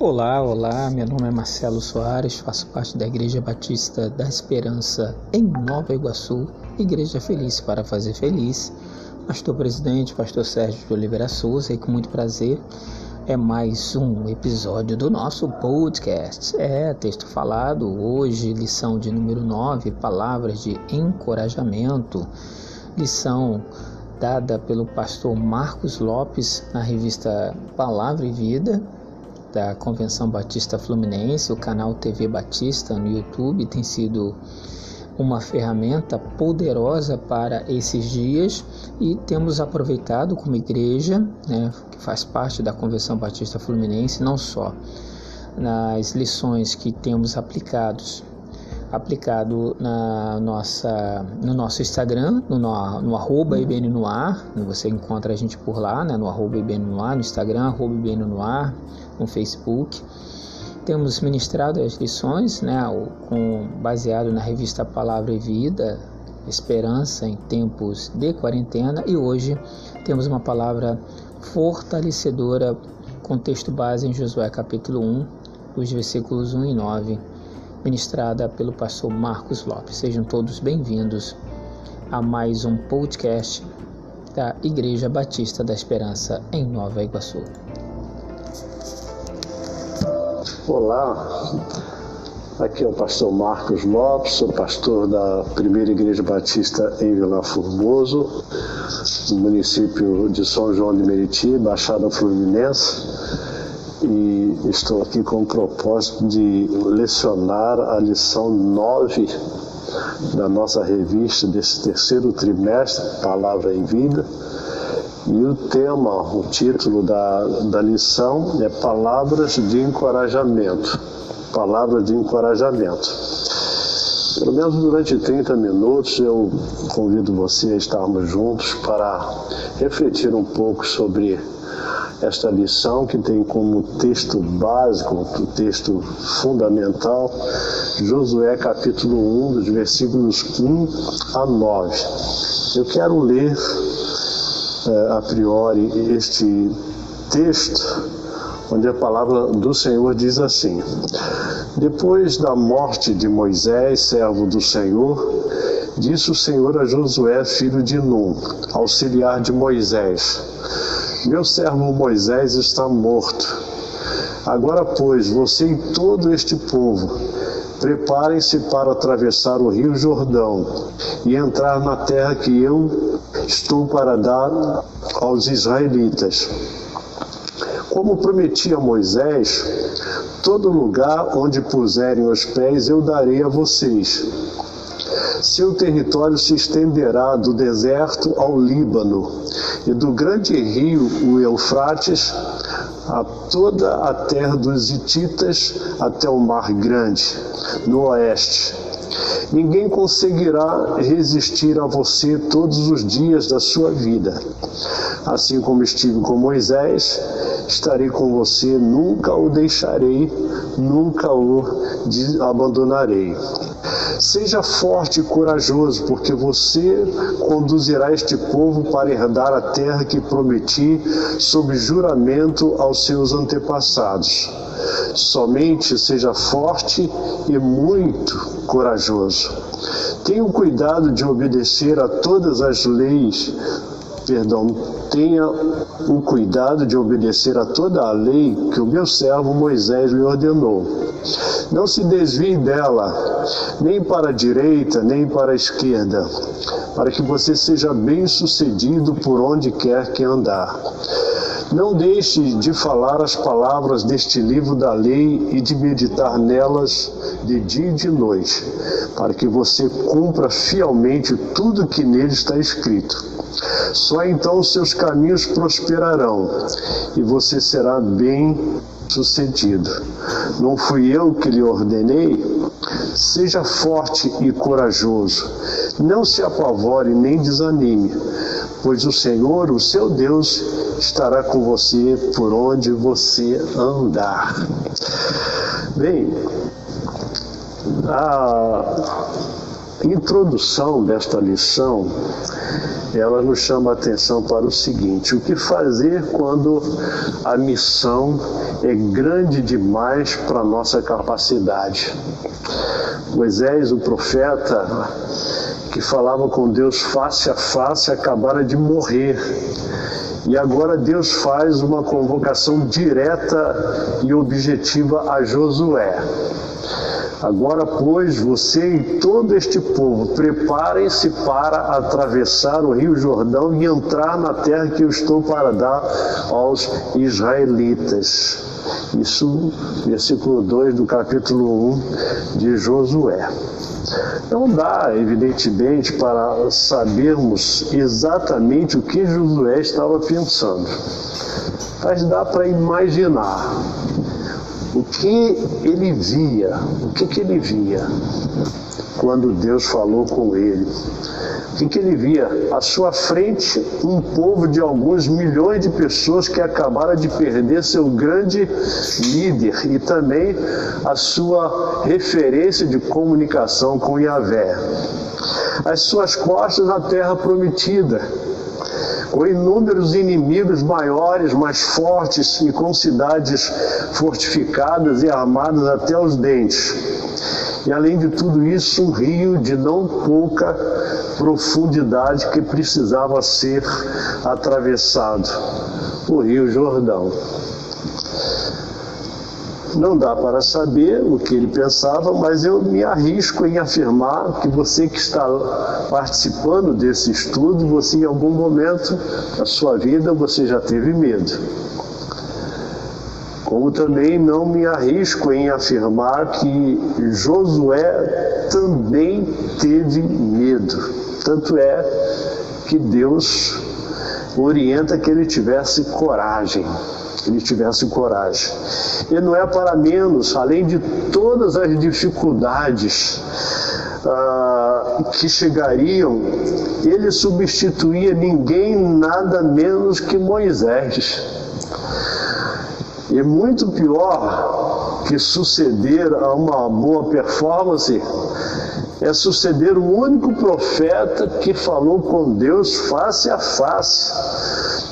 Olá, olá, meu nome é Marcelo Soares, faço parte da Igreja Batista da Esperança em Nova Iguaçu, Igreja Feliz para Fazer Feliz. Pastor presidente, pastor Sérgio de Oliveira Souza, e com muito prazer é mais um episódio do nosso podcast. É texto falado, hoje, lição de número 9, palavras de encorajamento, lição dada pelo pastor Marcos Lopes na revista Palavra e Vida da Convenção Batista Fluminense, o canal TV Batista no YouTube tem sido uma ferramenta poderosa para esses dias e temos aproveitado como igreja, né, que faz parte da Convenção Batista Fluminense, não só nas lições que temos aplicados aplicado na nossa, no nosso Instagram, no, no arroba IBN no ar, você encontra a gente por lá, né, no arroba IBN no ar, no Instagram, arroba no no Facebook. Temos ministrado as lições, né, com, baseado na revista Palavra e Vida, Esperança em Tempos de Quarentena, e hoje temos uma palavra fortalecedora com texto base em Josué capítulo 1, os versículos 1 e 9 ministrada pelo pastor Marcos Lopes. Sejam todos bem-vindos a mais um podcast da Igreja Batista da Esperança em Nova Iguaçu. Olá, aqui é o pastor Marcos Lopes, sou pastor da Primeira Igreja Batista em Vila Formoso, no município de São João de Meriti, Baixada Fluminense e estou aqui com o propósito de lecionar a lição 9 da nossa revista desse terceiro trimestre, Palavra em Vida. E o tema, o título da, da lição é Palavras de Encorajamento. Palavras de Encorajamento. Pelo menos durante 30 minutos eu convido você a estarmos juntos para refletir um pouco sobre esta lição que tem como texto básico, o texto fundamental, Josué capítulo 1, dos versículos 1 a 9. Eu quero ler é, a priori este texto, onde a palavra do Senhor diz assim: Depois da morte de Moisés, servo do Senhor, disse o Senhor a Josué, filho de Num, auxiliar de Moisés: meu servo Moisés está morto. Agora, pois, você e todo este povo, preparem-se para atravessar o rio Jordão e entrar na terra que eu estou para dar aos israelitas. Como prometi a Moisés, todo lugar onde puserem os pés eu darei a vocês. Seu território se estenderá do deserto ao Líbano e do grande rio, o Eufrates, a toda a terra dos Hititas até o Mar Grande, no oeste. Ninguém conseguirá resistir a você todos os dias da sua vida. Assim como estive com Moisés, estarei com você, nunca o deixarei, nunca o abandonarei. Seja forte e corajoso, porque você conduzirá este povo para herdar a terra que prometi sob juramento aos seus antepassados. Somente seja forte e muito corajoso. Tenha cuidado de obedecer a todas as leis perdão, tenha o cuidado de obedecer a toda a lei que o meu servo Moisés lhe ordenou. Não se desvie dela, nem para a direita, nem para a esquerda, para que você seja bem sucedido por onde quer que andar. Não deixe de falar as palavras deste livro da lei e de meditar nelas de dia e de noite, para que você cumpra fielmente tudo que nele está escrito. Só então seus caminhos prosperarão e você será bem sucedido. Não fui eu que lhe ordenei? Seja forte e corajoso. Não se apavore nem desanime, pois o Senhor, o seu Deus, estará com você por onde você andar. Bem, a introdução desta lição, ela nos chama a atenção para o seguinte: o que fazer quando a missão é grande demais para nossa capacidade? Moisés, o profeta, que falava com Deus face a face, acabara de morrer. E agora Deus faz uma convocação direta e objetiva a Josué. Agora, pois, você e todo este povo, preparem-se para atravessar o rio Jordão e entrar na terra que eu estou para dar aos israelitas. Isso, versículo 2 do capítulo 1 de Josué. Não dá, evidentemente, para sabermos exatamente o que Josué estava pensando, mas dá para imaginar o que ele via, o que, que ele via quando Deus falou com ele. O que, que ele via? À sua frente, um povo de alguns milhões de pessoas que acabaram de perder seu grande líder e também a sua referência de comunicação com Yahvé. As suas costas na terra prometida com inúmeros inimigos maiores, mais fortes e com cidades fortificadas e armadas até os dentes. E além de tudo isso, um rio de não pouca profundidade que precisava ser atravessado o Rio Jordão. Não dá para saber o que ele pensava, mas eu me arrisco em afirmar que você que está participando desse estudo, você em algum momento da sua vida você já teve medo. Como também não me arrisco em afirmar que Josué também teve medo. Tanto é que Deus orienta que ele tivesse coragem ele tivesse coragem. E não é para menos, além de todas as dificuldades ah, que chegariam, ele substituía ninguém nada menos que Moisés. E muito pior que suceder a uma boa performance é suceder o único profeta que falou com Deus face a face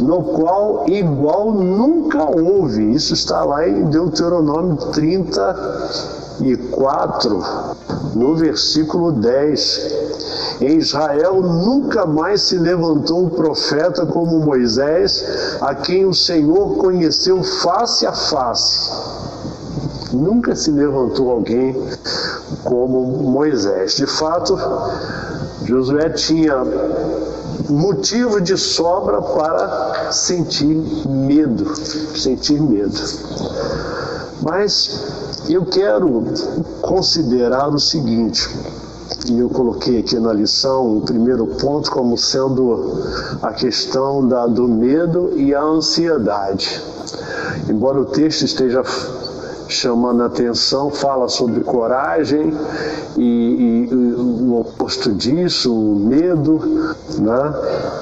no qual igual nunca houve. Isso está lá em Deuteronômio 34, no versículo 10. Em Israel nunca mais se levantou um profeta como Moisés, a quem o Senhor conheceu face a face. Nunca se levantou alguém como Moisés. De fato, Josué tinha motivo de sobra para sentir medo, sentir medo. Mas eu quero considerar o seguinte, e eu coloquei aqui na lição o primeiro ponto como sendo a questão da, do medo e a ansiedade. Embora o texto esteja chamando a atenção, fala sobre coragem e, e, e o oposto disso, o medo. Né?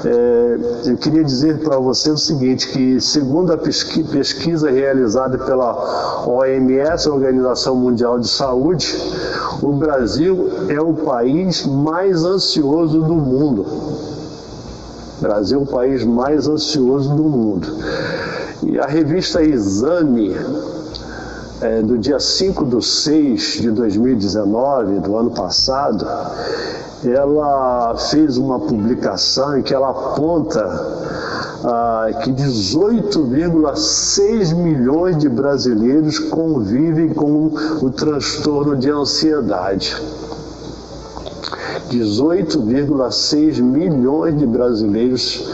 É, eu queria dizer para você o seguinte, que segundo a pesquisa realizada pela OMS, Organização Mundial de Saúde, o Brasil é o país mais ansioso do mundo. Brasil é o país mais ansioso do mundo. E a revista Exame é, do dia 5 de 6 de 2019, do ano passado, ela fez uma publicação em que ela aponta ah, que 18,6 milhões de brasileiros convivem com o transtorno de ansiedade. 18,6 milhões de brasileiros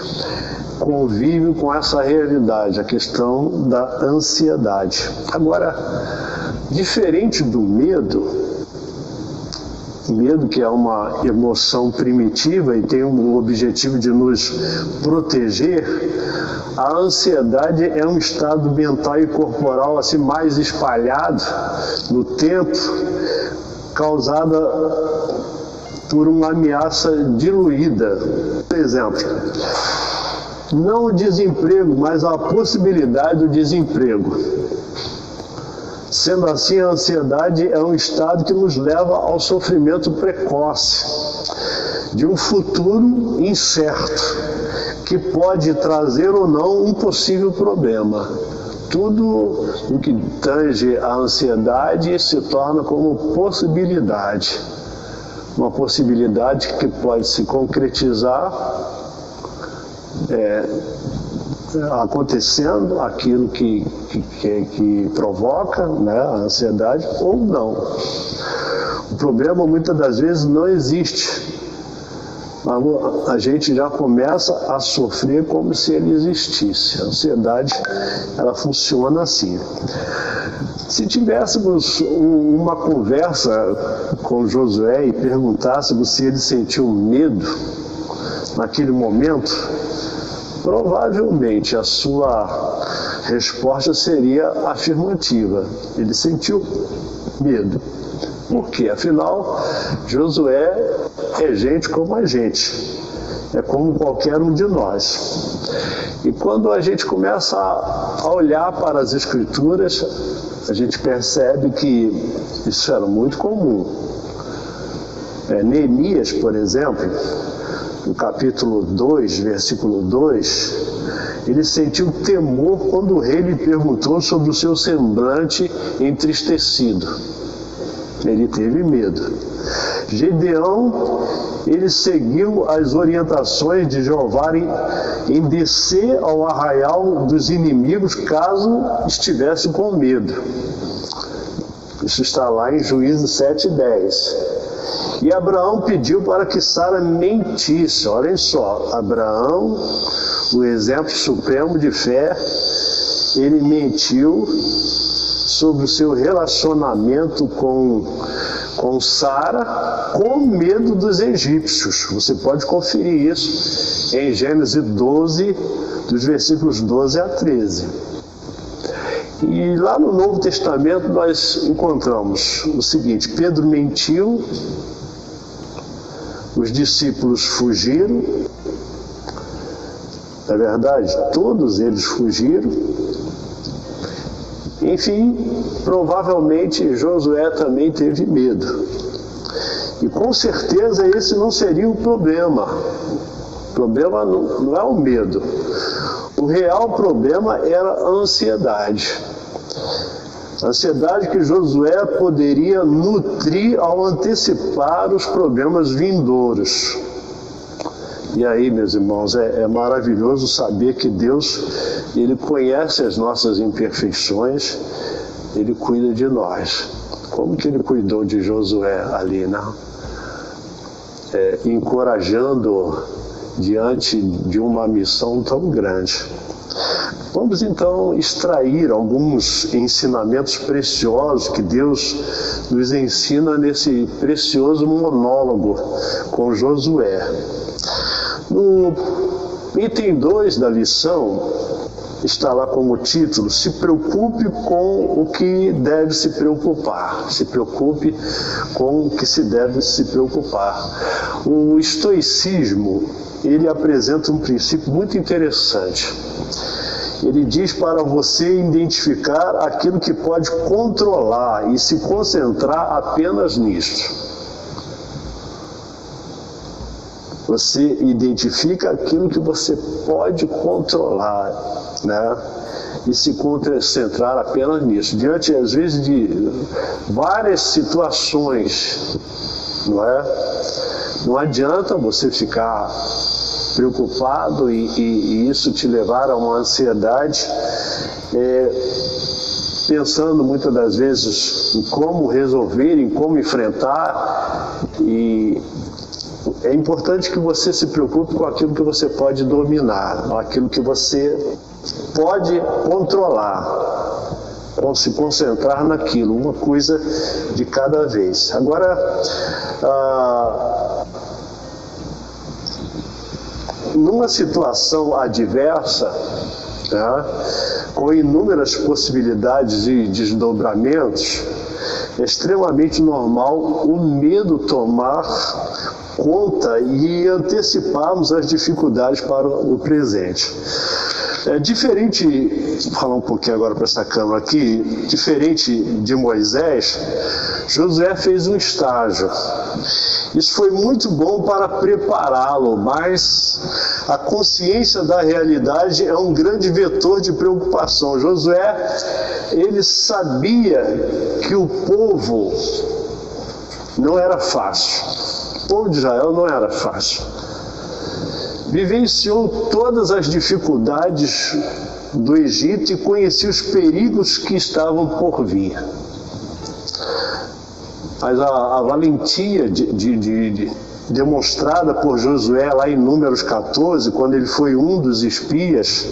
convivem com essa realidade, a questão da ansiedade. Agora, diferente do medo, medo que é uma emoção primitiva e tem um objetivo de nos proteger, a ansiedade é um estado mental e corporal assim mais espalhado no tempo, causada por uma ameaça diluída. Por exemplo, não o desemprego, mas a possibilidade do desemprego. Sendo assim, a ansiedade é um estado que nos leva ao sofrimento precoce de um futuro incerto, que pode trazer ou não um possível problema. Tudo o que tange a ansiedade se torna como possibilidade. Uma possibilidade que pode se concretizar é, acontecendo aquilo que, que, que, provoca né, a ansiedade ou não. O problema muitas das vezes não existe. A gente já começa a sofrer como se ele existisse. A ansiedade, ela funciona assim. Se tivéssemos uma conversa com Josué e perguntássemos se ele sentiu medo naquele momento, Provavelmente a sua resposta seria afirmativa. Ele sentiu medo. Por quê? Afinal, Josué é gente como a gente. É como qualquer um de nós. E quando a gente começa a olhar para as Escrituras, a gente percebe que isso era muito comum. É, Neemias, por exemplo, capítulo 2, versículo 2, ele sentiu temor quando o rei lhe perguntou sobre o seu semblante entristecido. Ele teve medo. Gedeão, ele seguiu as orientações de Jeová em, em descer ao arraial dos inimigos caso estivesse com medo. Isso está lá em Juízo 7,10. E Abraão pediu para que Sara mentisse. Olhem só, Abraão, o exemplo supremo de fé, ele mentiu sobre o seu relacionamento com, com Sara, com medo dos egípcios. Você pode conferir isso em Gênesis 12, dos versículos 12 a 13. E lá no Novo Testamento nós encontramos o seguinte: Pedro mentiu os discípulos fugiram, é verdade, todos eles fugiram. Enfim, provavelmente Josué também teve medo. E com certeza esse não seria o problema. O problema não é o medo. O real problema era a ansiedade. Ansiedade que Josué poderia nutrir ao antecipar os problemas vindouros. E aí, meus irmãos, é, é, maravilhoso saber que Deus, Ele conhece as nossas imperfeições, Ele cuida de nós. Como que Ele cuidou de Josué ali, né? É, encorajando diante de uma missão tão grande. Vamos então extrair alguns ensinamentos preciosos que Deus nos ensina nesse precioso monólogo com Josué. No item 2 da lição, está lá como título: Se preocupe com o que deve se preocupar. Se preocupe com o que se deve se preocupar. O estoicismo ele apresenta um princípio muito interessante ele diz para você identificar aquilo que pode controlar e se concentrar apenas nisso. Você identifica aquilo que você pode controlar, né? E se concentrar apenas nisso. Diante, às vezes, de várias situações, não é? Não adianta você ficar preocupado e, e, e isso te levar a uma ansiedade, é, pensando muitas das vezes em como resolver, em como enfrentar e é importante que você se preocupe com aquilo que você pode dominar, aquilo que você pode controlar, com se concentrar naquilo, uma coisa de cada vez. Agora, ah, numa situação adversa, né, com inúmeras possibilidades de desdobramentos, é extremamente normal o medo tomar conta e anteciparmos as dificuldades para o presente. É diferente, vou falar um pouquinho agora para essa câmera aqui, diferente de Moisés, Josué fez um estágio. Isso foi muito bom para prepará-lo, mas a consciência da realidade é um grande vetor de preocupação. Josué, ele sabia que o povo não era fácil. Povo de Israel não era fácil vivenciou todas as dificuldades do Egito e conhecia os perigos que estavam por vir. Mas a, a valentia de, de, de, demonstrada por Josué lá em Números 14, quando ele foi um dos espias,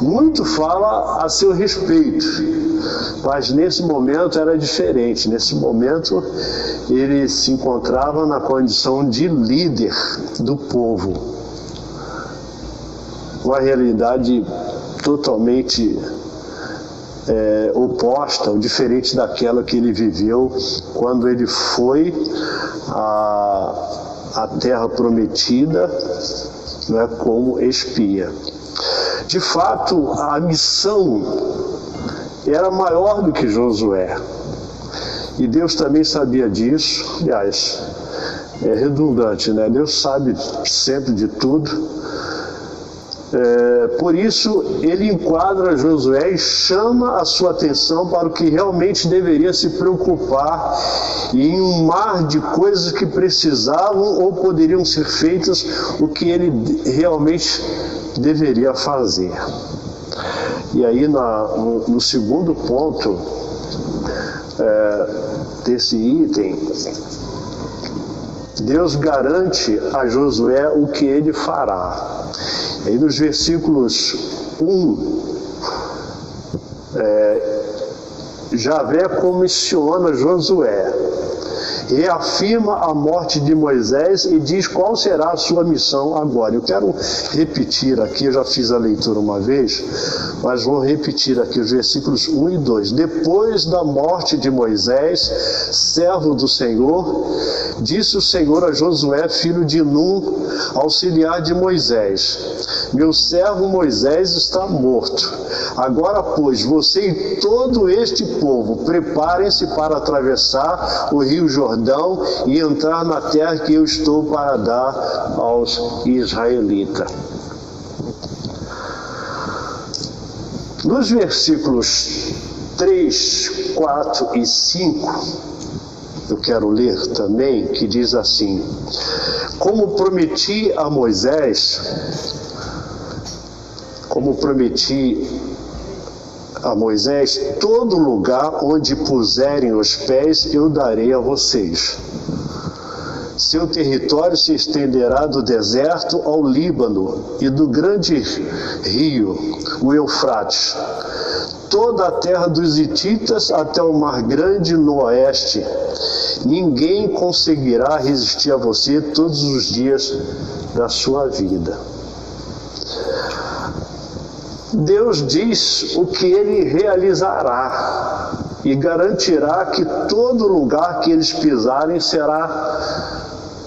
muito fala a seu respeito. Mas nesse momento era diferente. Nesse momento ele se encontrava na condição de líder do povo. Uma realidade totalmente é, oposta ou diferente daquela que ele viveu quando ele foi à, terra prometida né, como espia. De fato, a missão era maior do que Josué. E Deus também sabia disso. Aliás, é redundante, né? Deus sabe sempre de tudo. É, por isso, ele enquadra Josué e chama a sua atenção para o que realmente deveria se preocupar em um mar de coisas que precisavam ou poderiam ser feitas, o que ele realmente deveria fazer. E aí, na, no, no segundo ponto é, desse item, Deus garante a Josué o que ele fará. Aí nos versículos 1, é, Javé comissiona Josué, reafirma a morte de Moisés e diz qual será a sua missão agora. Eu quero repetir aqui, eu já fiz a leitura uma vez, mas vou repetir aqui os versículos 1 e 2. Depois da morte de Moisés, servo do Senhor, disse o Senhor a Josué, filho de Num, auxiliar de Moisés: Meu servo Moisés está morto. Agora, pois, você e todo este povo, preparem-se para atravessar o rio Jordão e entrar na terra que eu estou para dar aos israelitas. Nos versículos 3, 4 e 5, eu quero ler também, que diz assim: Como prometi a Moisés, como prometi a Moisés: todo lugar onde puserem os pés eu darei a vocês. Seu território se estenderá do deserto ao Líbano e do grande rio, o Eufrates, toda a terra dos Hititas até o Mar Grande no oeste. Ninguém conseguirá resistir a você todos os dias da sua vida. Deus diz o que ele realizará e garantirá que todo lugar que eles pisarem será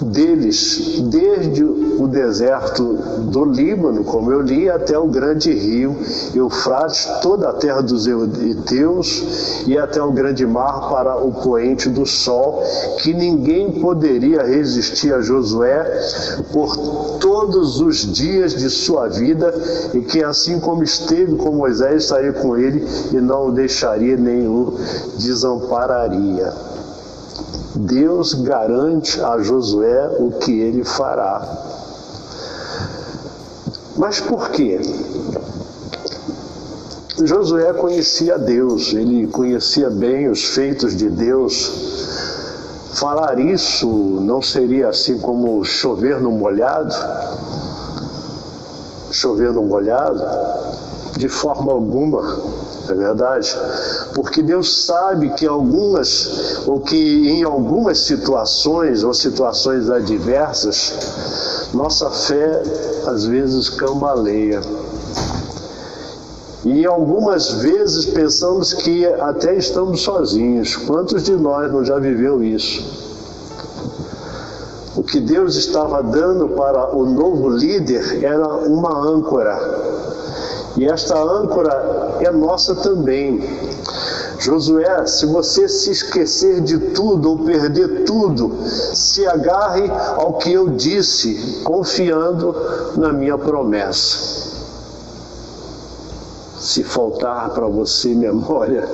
deles, desde o deserto do Líbano, como eu li, até o grande rio Eufrates, toda a terra dos Eteus e até o grande mar para o poente do sol, que ninguém poderia resistir a Josué por todos os dias de sua vida e que assim como esteve com Moisés, estaria com ele e não o deixaria nem o desampararia. Deus garante a Josué o que ele fará. Mas por quê? Josué conhecia Deus, ele conhecia bem os feitos de Deus. Falar isso não seria assim como chover no molhado? Chover no molhado? De forma alguma é verdade? Porque Deus sabe que algumas, ou que em algumas situações, ou situações adversas, nossa fé às vezes cambaleia. E algumas vezes pensamos que até estamos sozinhos. Quantos de nós não já viveu isso? O que Deus estava dando para o novo líder era uma âncora E esta âncora é nossa também. Josué, se você se esquecer de tudo ou perder tudo, se agarre ao que eu disse, confiando na minha promessa. Se faltar para você memória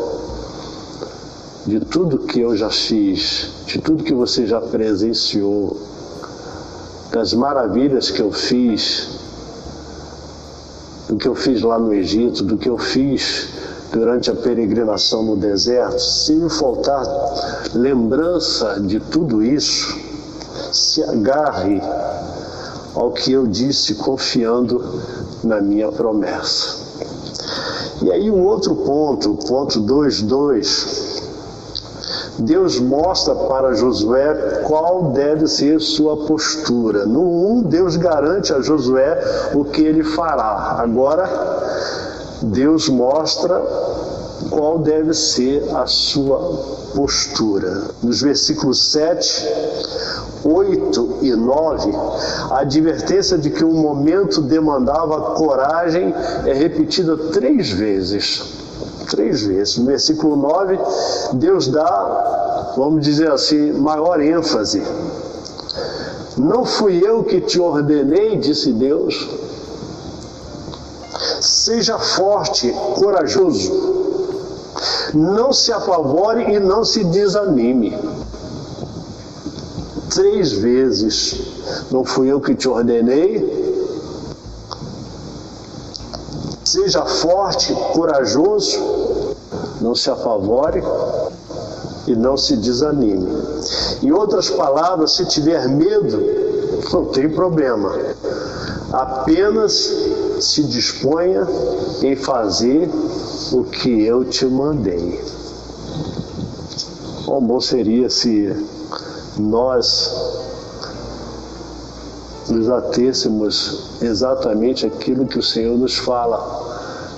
de tudo que eu já fiz, de tudo que você já presenciou, das maravilhas que eu fiz, do que eu fiz lá no Egito, do que eu fiz durante a peregrinação no deserto, se me faltar lembrança de tudo isso, se agarre ao que eu disse, confiando na minha promessa. E aí, o outro ponto, ponto 2.2 Deus mostra para Josué qual deve ser sua postura. No 1, um, Deus garante a Josué o que ele fará. Agora, Deus mostra qual deve ser a sua postura. Nos versículos 7, 8 e 9, a advertência de que o momento demandava coragem é repetida três vezes três vezes. No versículo 9, Deus dá, vamos dizer assim, maior ênfase. Não fui eu que te ordenei, disse Deus. Seja forte, corajoso. Não se apavore e não se desanime. Três vezes. Não fui eu que te ordenei, Seja forte, corajoso, não se apavore e não se desanime. Em outras palavras, se tiver medo, não tem problema. Apenas se disponha em fazer o que eu te mandei. Quão bom seria se nós nos atêssemos exatamente aquilo que o Senhor nos fala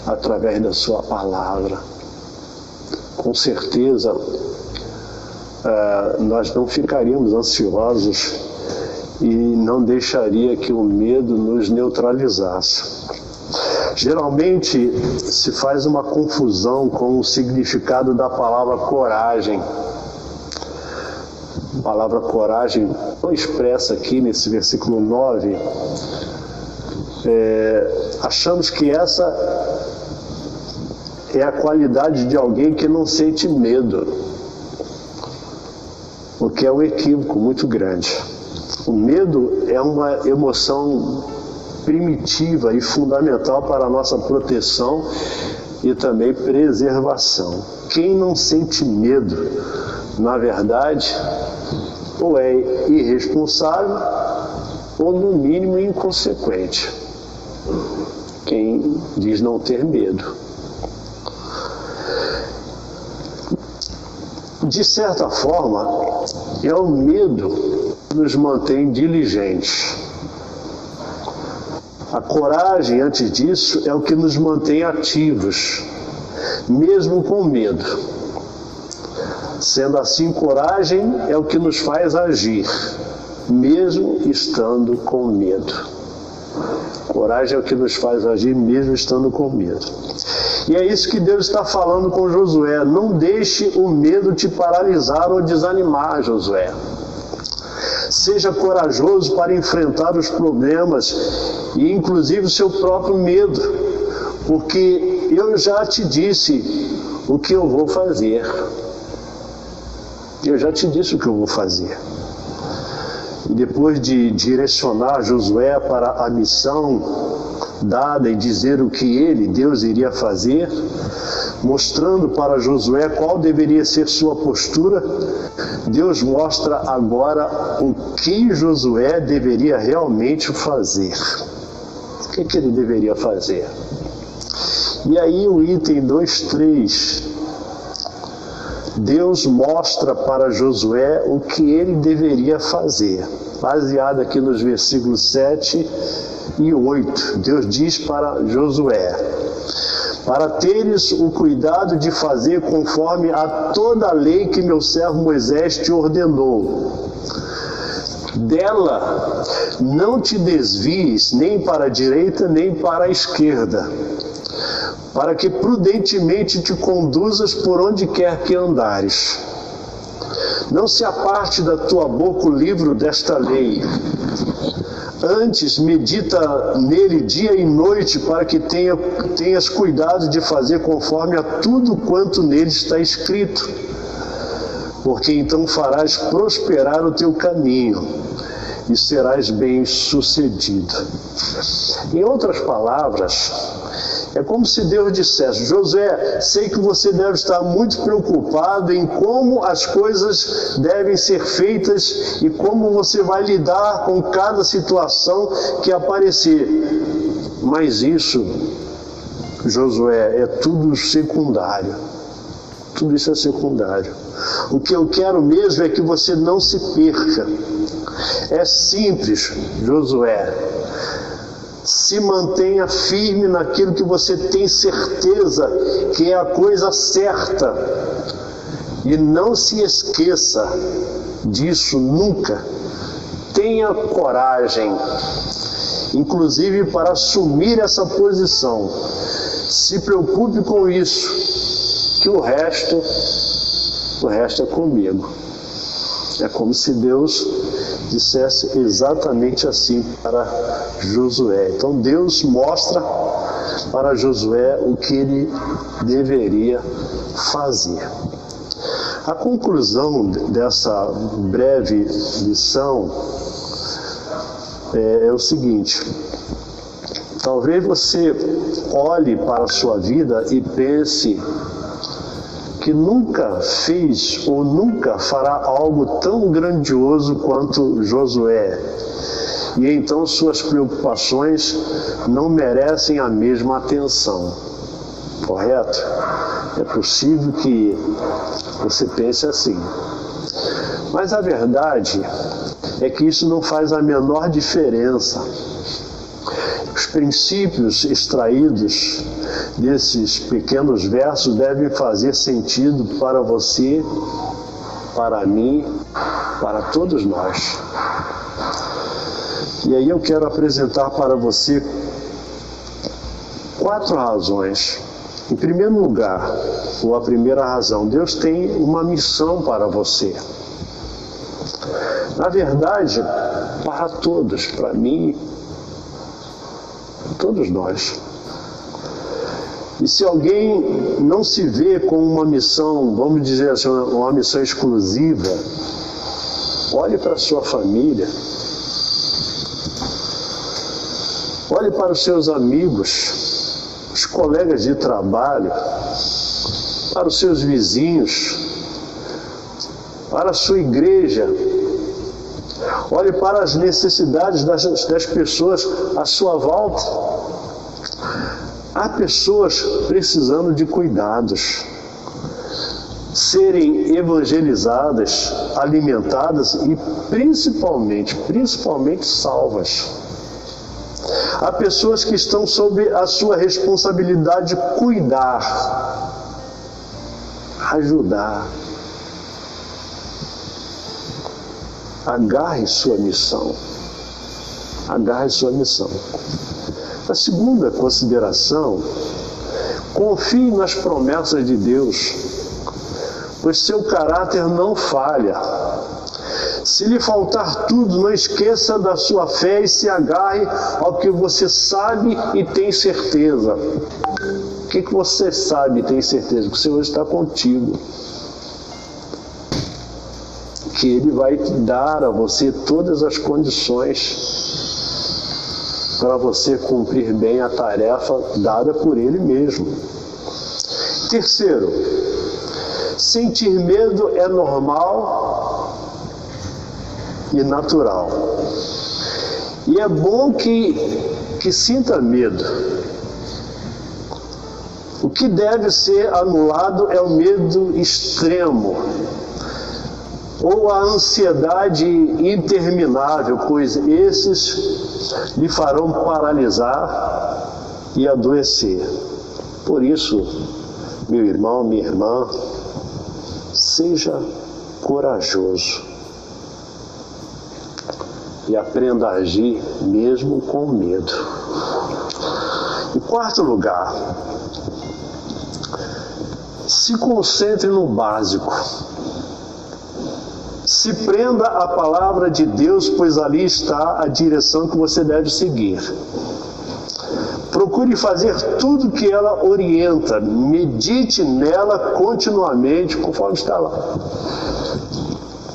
através da Sua palavra. Com certeza, uh, nós não ficaríamos ansiosos e não deixaria que o medo nos neutralizasse. Geralmente se faz uma confusão com o significado da palavra coragem. A palavra coragem não expressa aqui nesse versículo 9. É, achamos que essa é a qualidade de alguém que não sente medo, o que é um equívoco muito grande. O medo é uma emoção primitiva e fundamental para a nossa proteção e também preservação. Quem não sente medo, na verdade, ou é irresponsável ou, no mínimo, inconsequente. Quem diz não ter medo. de certa forma, é o medo que nos mantém diligentes. A coragem, antes disso, é o que nos mantém ativos, mesmo com medo. Sendo assim, coragem é o que nos faz agir, mesmo estando com medo. Coragem é o que nos faz agir, mesmo estando com medo. E é isso que Deus está falando com Josué. Não deixe o medo te paralisar ou desanimar, Josué. Seja corajoso para enfrentar os problemas e, inclusive, o seu próprio medo, porque eu já te disse o que eu vou fazer. Eu já te disse o que eu vou fazer. E depois de direcionar Josué para a missão dada e dizer o que ele, Deus, iria fazer, mostrando para Josué qual deveria ser sua postura, Deus mostra agora o que Josué deveria realmente fazer. O que, que ele deveria fazer? E aí o item 2.3 Deus mostra para Josué o que ele deveria fazer, baseado aqui nos versículos 7 e 8. Deus diz para Josué: Para teres o cuidado de fazer conforme a toda a lei que meu servo Moisés te ordenou. Dela não te desvies nem para a direita nem para a esquerda, para que prudentemente te conduzas por onde quer que andares. Não se aparte da tua boca o livro desta lei. Antes, medita nele dia e noite, para que tenha, tenhas cuidado de fazer conforme a tudo quanto nele está escrito. Porque então farás prosperar o teu caminho e serás bem sucedido. Em outras palavras, é como se Deus dissesse: Josué, sei que você deve estar muito preocupado em como as coisas devem ser feitas e como você vai lidar com cada situação que aparecer. Mas isso, Josué, é tudo secundário. Tudo isso é secundário. O que eu quero mesmo é que você não se perca. É simples, Josué se mantenha firme naquilo que você tem certeza que é a coisa certa. E não se esqueça disso nunca. Tenha coragem, inclusive para assumir essa posição. Se preocupe com isso, que o resto, o resto é comigo. É como se Deus dissesse exatamente assim para Josué. Então Deus mostra para Josué o que ele deveria fazer. A conclusão dessa breve lição é, é o seguinte: talvez você olhe para a sua vida e pense que nunca fez ou nunca fará algo tão grandioso quanto Josué. E então suas preocupações não merecem a mesma atenção. Correto? É possível que você pense assim. Mas a verdade é que isso não faz a menor diferença. Os princípios extraídos desses pequenos versos devem fazer sentido para você, para mim, para todos nós. E aí eu quero apresentar para você quatro razões. Em primeiro lugar, ou a primeira razão, Deus tem uma missão para você. Na verdade, para todos, para mim, todos nós. E se alguém não se vê com uma missão, vamos dizer assim, uma missão exclusiva, olhe para a sua família, olhe para os seus amigos, os colegas de trabalho, para os seus vizinhos, para a sua igreja. Olhe para as necessidades das, das pessoas à sua volta. Pessoas precisando de cuidados, serem evangelizadas, alimentadas e principalmente, principalmente salvas. Há pessoas que estão sob a sua responsabilidade de cuidar, ajudar. Agarre sua missão. Agarre sua missão. A segunda consideração, confie nas promessas de Deus, pois seu caráter não falha. Se lhe faltar tudo, não esqueça da sua fé e se agarre ao que você sabe e tem certeza. O que, que você sabe e tem certeza? Que o Senhor está contigo. Que Ele vai dar a você todas as condições para você cumprir bem a tarefa dada por Ele mesmo. Terceiro, sentir medo é normal e natural. E é bom que, que sinta medo. O que deve ser anulado é o medo extremo ou a ansiedade interminável, pois esses lhe farão paralisar e adoecer. Por isso, meu irmão, minha irmã, seja corajoso e aprenda a agir mesmo com medo. Em quarto lugar, se concentre no básico. Se prenda à palavra de Deus, pois ali está a direção que você deve seguir. Procure fazer tudo que ela orienta, medite nela continuamente, conforme está lá.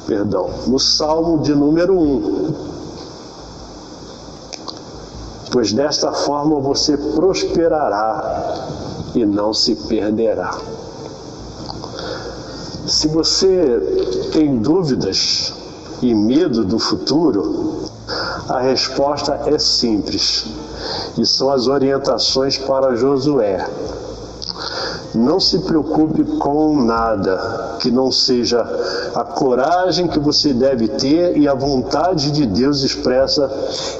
Perdão, no Salmo de número 1. Pois desta forma você prosperará e não se perderá. Se você tem dúvidas e medo do futuro, a resposta é simples e são as orientações para Josué. Não se preocupe com nada que não seja a coragem que você deve ter e a vontade de Deus expressa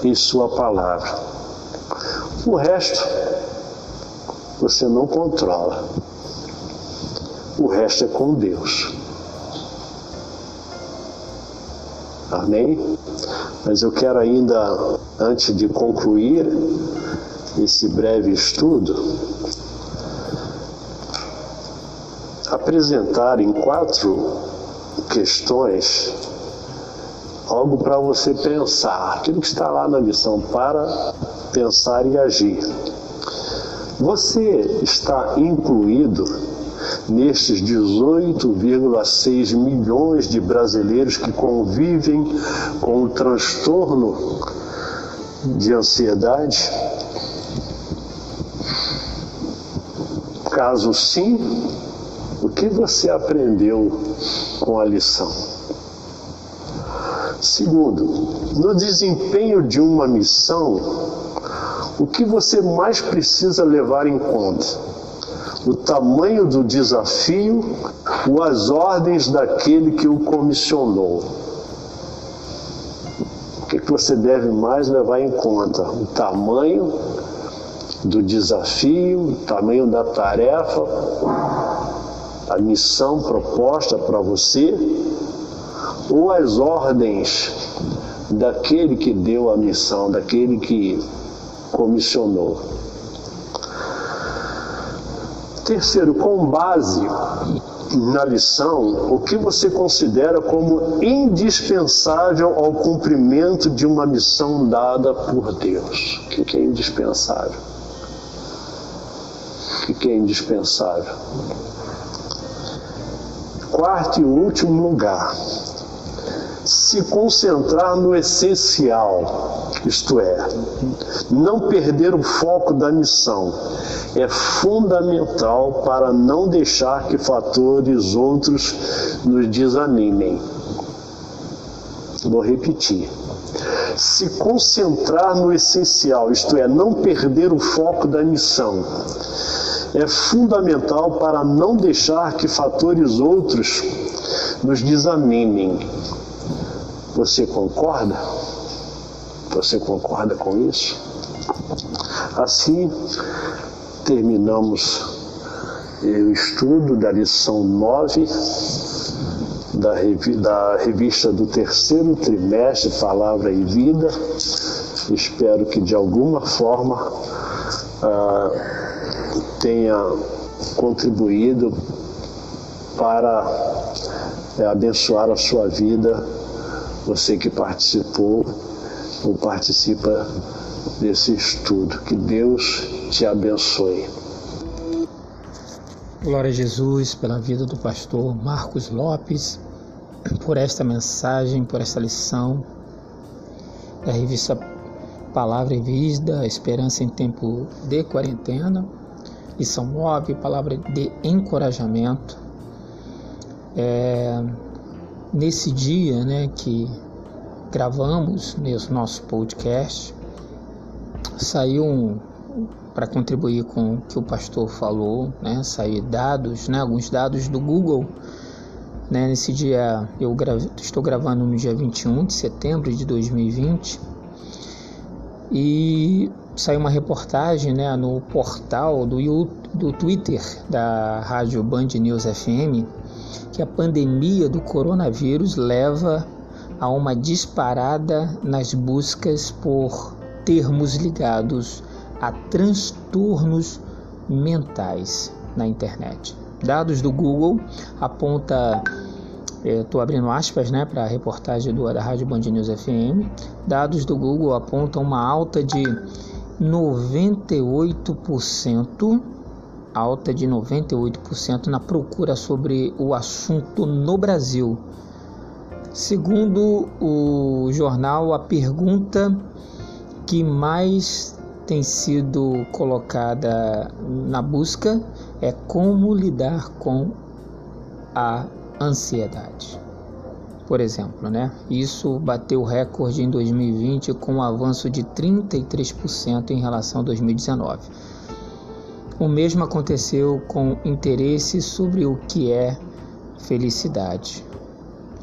em Sua palavra. O resto você não controla. O resto é com Deus. Amém? Mas eu quero ainda, antes de concluir esse breve estudo, apresentar em quatro questões algo para você pensar, aquilo que está lá na lição, para pensar e agir. Você está incluído nestes 18,6 milhões de brasileiros que convivem com o transtorno de ansiedade? Caso sim, o que você aprendeu com a lição? Segundo, no desempenho de uma missão, o que você mais precisa levar em conta? O tamanho do desafio ou as ordens daquele que o comissionou. O que, que você deve mais levar em conta? O tamanho do desafio, o tamanho da tarefa, a missão proposta para você, ou as ordens daquele que deu a missão, daquele que comissionou. Terceiro, com base na lição, o que você considera como indispensável ao cumprimento de uma missão dada por Deus? O que é indispensável? O que é indispensável? Quarto e último lugar, se concentrar no essencial, isto é, não perder o foco da missão é fundamental para não deixar que fatores outros nos desanimem. Vou repetir. Se concentrar no essencial, isto é, não perder o foco da missão, é fundamental para não deixar que fatores outros nos desanimem. Você concorda? Você concorda com isso? Assim, terminamos o estudo da lição 9 da, da revista do terceiro trimestre Palavra e Vida. Espero que de alguma forma ah, tenha contribuído para é, abençoar a sua vida, você que participou ou participa desse estudo. Que Deus te abençoe. Glória a Jesus pela vida do pastor Marcos Lopes, por esta mensagem, por esta lição da revista Palavra e Vida, Esperança em Tempo de Quarentena, lição 9, palavra de encorajamento. É, nesse dia né, que gravamos nesse nosso podcast, saiu um, para contribuir com o que o pastor falou, né? Sair dados, né? Alguns dados do Google. Né? Nesse dia, eu estou gravando no dia 21 de setembro de 2020 e saiu uma reportagem né, no portal do, do Twitter da rádio Band News FM que a pandemia do coronavírus leva a uma disparada nas buscas por termos ligados a transtornos mentais na internet. Dados do Google aponta estou abrindo aspas né, para a reportagem do, da Rádio Band News FM. Dados do Google apontam uma alta de 98%, alta de 98% na procura sobre o assunto no Brasil. Segundo o jornal, a pergunta que mais tem sido colocada na busca é como lidar com a ansiedade. Por exemplo, né? Isso bateu recorde em 2020 com um avanço de 33% em relação a 2019. O mesmo aconteceu com interesse sobre o que é felicidade.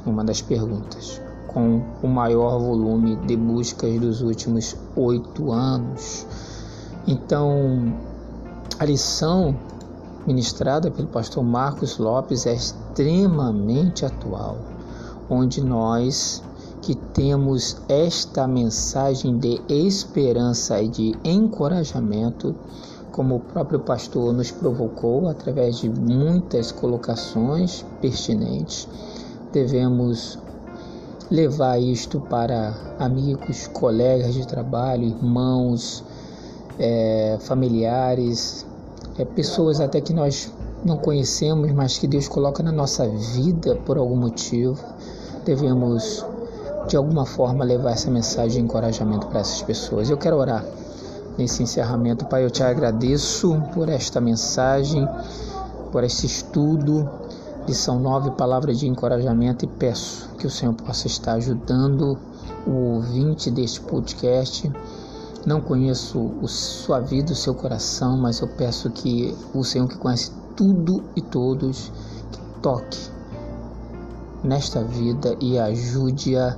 Uma das perguntas, com o maior volume de buscas dos últimos oito anos. Então, a lição ministrada pelo pastor Marcos Lopes é extremamente atual, onde nós que temos esta mensagem de esperança e de encorajamento, como o próprio pastor nos provocou através de muitas colocações pertinentes, devemos levar isto para amigos, colegas de trabalho, irmãos, é, familiares, é, pessoas até que nós não conhecemos, mas que Deus coloca na nossa vida por algum motivo. Devemos, de alguma forma, levar essa mensagem de encorajamento para essas pessoas. Eu quero orar nesse encerramento. Pai, eu te agradeço por esta mensagem, por este estudo. Lição 9, palavra de encorajamento, e peço que o Senhor possa estar ajudando o ouvinte deste podcast não conheço a sua vida, o seu coração, mas eu peço que o Senhor que conhece tudo e todos, que toque nesta vida e ajude-a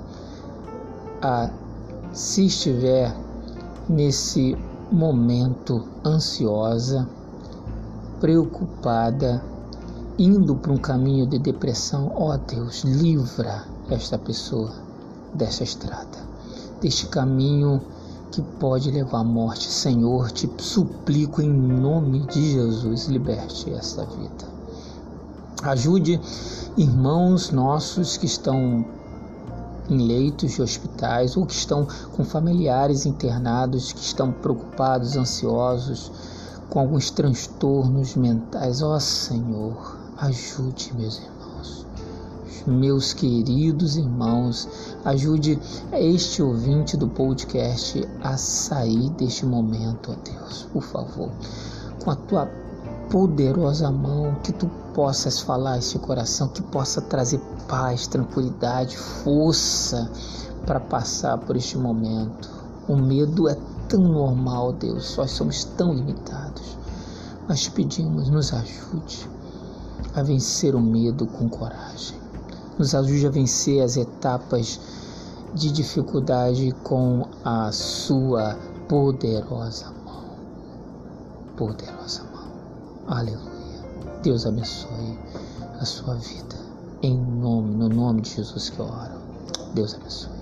a, se estiver nesse momento ansiosa, preocupada, indo para um caminho de depressão, ó oh Deus, livra esta pessoa dessa estrada, deste caminho que pode levar à morte. Senhor, te suplico em nome de Jesus, liberte esta vida. Ajude irmãos nossos que estão em leitos de hospitais ou que estão com familiares internados, que estão preocupados, ansiosos, com alguns transtornos mentais. Ó oh, Senhor, ajude meus irmãos, meus queridos irmãos Ajude este ouvinte do podcast a sair deste momento, ó Deus, por favor. Com a tua poderosa mão, que tu possas falar esse coração, que possa trazer paz, tranquilidade, força para passar por este momento. O medo é tão normal, Deus, nós somos tão limitados. Mas pedimos, nos ajude a vencer o medo com coragem. Nos ajude a vencer as etapas de dificuldade com a sua poderosa mão. Poderosa mão. Aleluia. Deus abençoe a sua vida. Em nome, no nome de Jesus que eu oro. Deus abençoe.